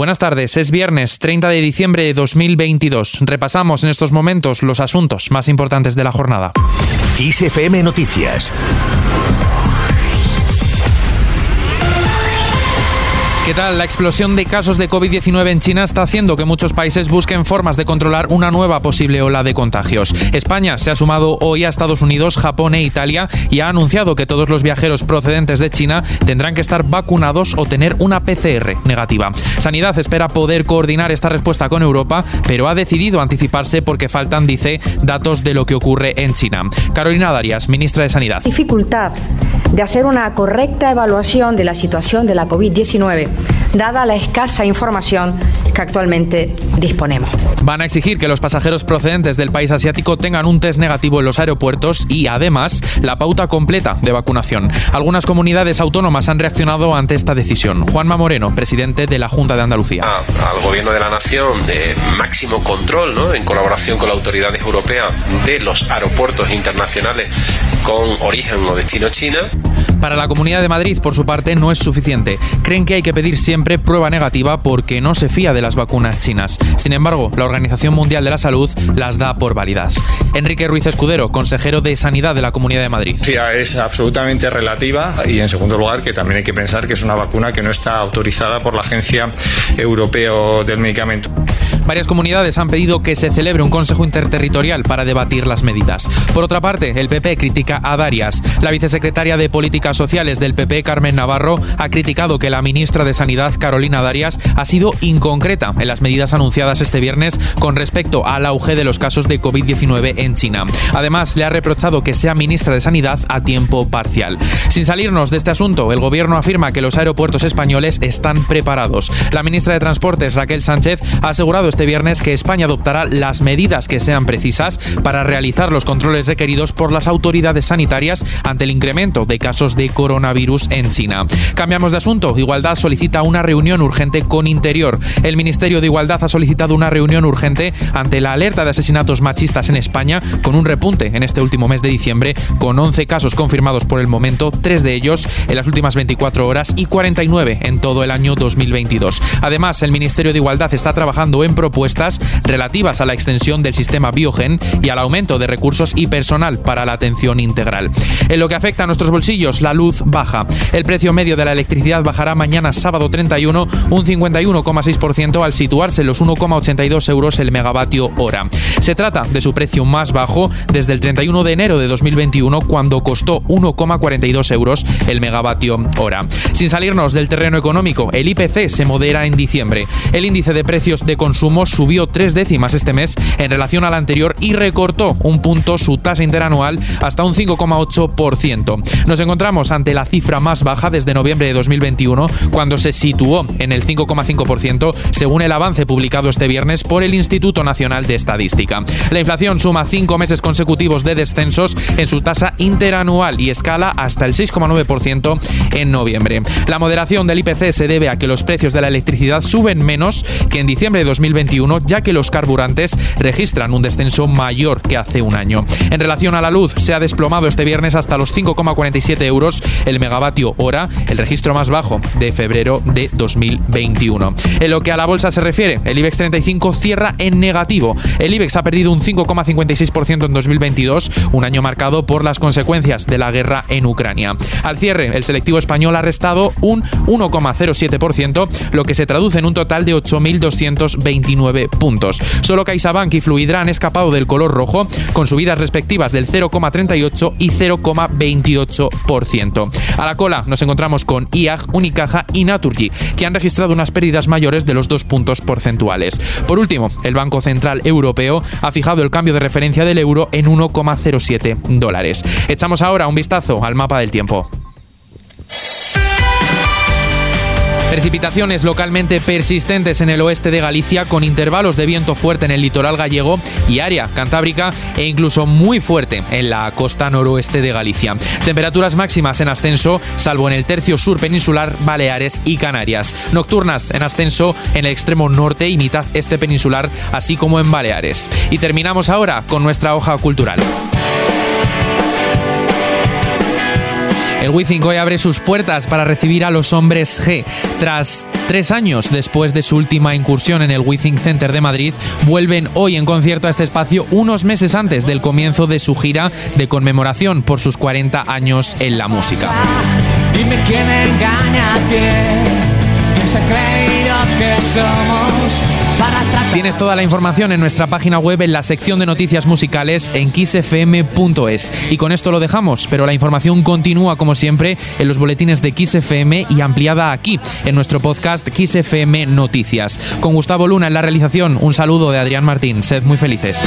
Buenas tardes, es viernes 30 de diciembre de 2022. Repasamos en estos momentos los asuntos más importantes de la jornada. ISFM Noticias. ¿Qué tal? La explosión de casos de COVID-19 en China está haciendo que muchos países busquen formas de controlar una nueva posible ola de contagios. España se ha sumado hoy a Estados Unidos, Japón e Italia y ha anunciado que todos los viajeros procedentes de China tendrán que estar vacunados o tener una PCR negativa. Sanidad espera poder coordinar esta respuesta con Europa, pero ha decidido anticiparse porque faltan, dice, datos de lo que ocurre en China. Carolina Darias, ministra de Sanidad. Dificultad de hacer una correcta evaluación de la situación de la COVID-19, dada la escasa información que actualmente disponemos. Van a exigir que los pasajeros procedentes del país asiático tengan un test negativo en los aeropuertos y, además, la pauta completa de vacunación. Algunas comunidades autónomas han reaccionado ante esta decisión. Juanma Moreno, presidente de la Junta de Andalucía. Ah, al Gobierno de la Nación de máximo control, ¿no? en colaboración con las autoridades europeas, de los aeropuertos internacionales con origen o destino China. Para la Comunidad de Madrid, por su parte, no es suficiente. Creen que hay que pedir siempre prueba negativa porque no se fía de vacunas chinas. Sin embargo, la Organización Mundial de la Salud las da por válidas. Enrique Ruiz Escudero, consejero de Sanidad de la Comunidad de Madrid. Es absolutamente relativa y, en segundo lugar, que también hay que pensar que es una vacuna que no está autorizada por la Agencia Europea del Medicamento. Varias comunidades han pedido que se celebre un consejo interterritorial para debatir las medidas. Por otra parte, el PP critica a Darias. La vicesecretaria de Políticas Sociales del PP, Carmen Navarro, ha criticado que la ministra de Sanidad, Carolina Darias, ha sido inconcreta en las medidas anunciadas este viernes con respecto al auge de los casos de COVID-19 en China. Además, le ha reprochado que sea ministra de Sanidad a tiempo parcial. Sin salirnos de este asunto, el gobierno afirma que los aeropuertos españoles están preparados. La ministra de Transportes, Raquel Sánchez, ha asegurado este viernes que España adoptará las medidas que sean precisas para realizar los controles requeridos por las autoridades sanitarias ante el incremento de casos de coronavirus en China. Cambiamos de asunto. Igualdad solicita una reunión urgente con Interior. El Ministerio de Igualdad ha solicitado una reunión urgente ante la alerta de asesinatos machistas en España con un repunte en este último mes de diciembre con 11 casos confirmados por el momento, tres de ellos en las últimas 24 horas y 49 en todo el año 2022. Además, el Ministerio de Igualdad está trabajando en relativas a la extensión del sistema Biogen y al aumento de recursos y personal para la atención integral. En lo que afecta a nuestros bolsillos, la luz baja. El precio medio de la electricidad bajará mañana sábado 31 un 51,6% al situarse en los 1,82 euros el megavatio hora. Se trata de su precio más bajo desde el 31 de enero de 2021 cuando costó 1,42 euros el megavatio hora. Sin salirnos del terreno económico, el IPC se modera en diciembre. El índice de precios de consumo subió tres décimas este mes en relación al anterior y recortó un punto su tasa interanual hasta un 5,8%. Nos encontramos ante la cifra más baja desde noviembre de 2021, cuando se situó en el 5,5%, según el avance publicado este viernes por el Instituto Nacional de Estadística. La inflación suma cinco meses consecutivos de descensos en su tasa interanual y escala hasta el 6,9% en noviembre. La moderación del IPC se debe a que los precios de la electricidad suben menos que en diciembre de 2021 ya que los carburantes registran un descenso mayor que hace un año. En relación a la luz, se ha desplomado este viernes hasta los 5,47 euros el megavatio hora, el registro más bajo de febrero de 2021. En lo que a la bolsa se refiere, el IBEX 35 cierra en negativo. El IBEX ha perdido un 5,56% en 2022, un año marcado por las consecuencias de la guerra en Ucrania. Al cierre, el selectivo español ha restado un 1,07%, lo que se traduce en un total de 8.220 puntos. Solo CaixaBank y Fluidra han escapado del color rojo con subidas respectivas del 0,38 y 0,28%. A la cola nos encontramos con IAG, Unicaja y Naturgy, que han registrado unas pérdidas mayores de los dos puntos porcentuales. Por último, el Banco Central Europeo ha fijado el cambio de referencia del euro en 1,07 dólares. Echamos ahora un vistazo al mapa del tiempo. Precipitaciones localmente persistentes en el oeste de Galicia con intervalos de viento fuerte en el litoral gallego y área cantábrica e incluso muy fuerte en la costa noroeste de Galicia. Temperaturas máximas en ascenso, salvo en el tercio sur peninsular, Baleares y Canarias. Nocturnas en ascenso en el extremo norte y mitad este peninsular, así como en Baleares. Y terminamos ahora con nuestra hoja cultural. El Wizzing hoy abre sus puertas para recibir a los hombres G. Tras tres años después de su última incursión en el Wizzing Center de Madrid, vuelven hoy en concierto a este espacio unos meses antes del comienzo de su gira de conmemoración por sus 40 años en la música. Dime quién engaña a Tienes toda la información en nuestra página web en la sección de noticias musicales en kissfm.es. Y con esto lo dejamos, pero la información continúa como siempre en los boletines de XFM y ampliada aquí en nuestro podcast XFM Noticias. Con Gustavo Luna en la realización, un saludo de Adrián Martín. Sed muy felices.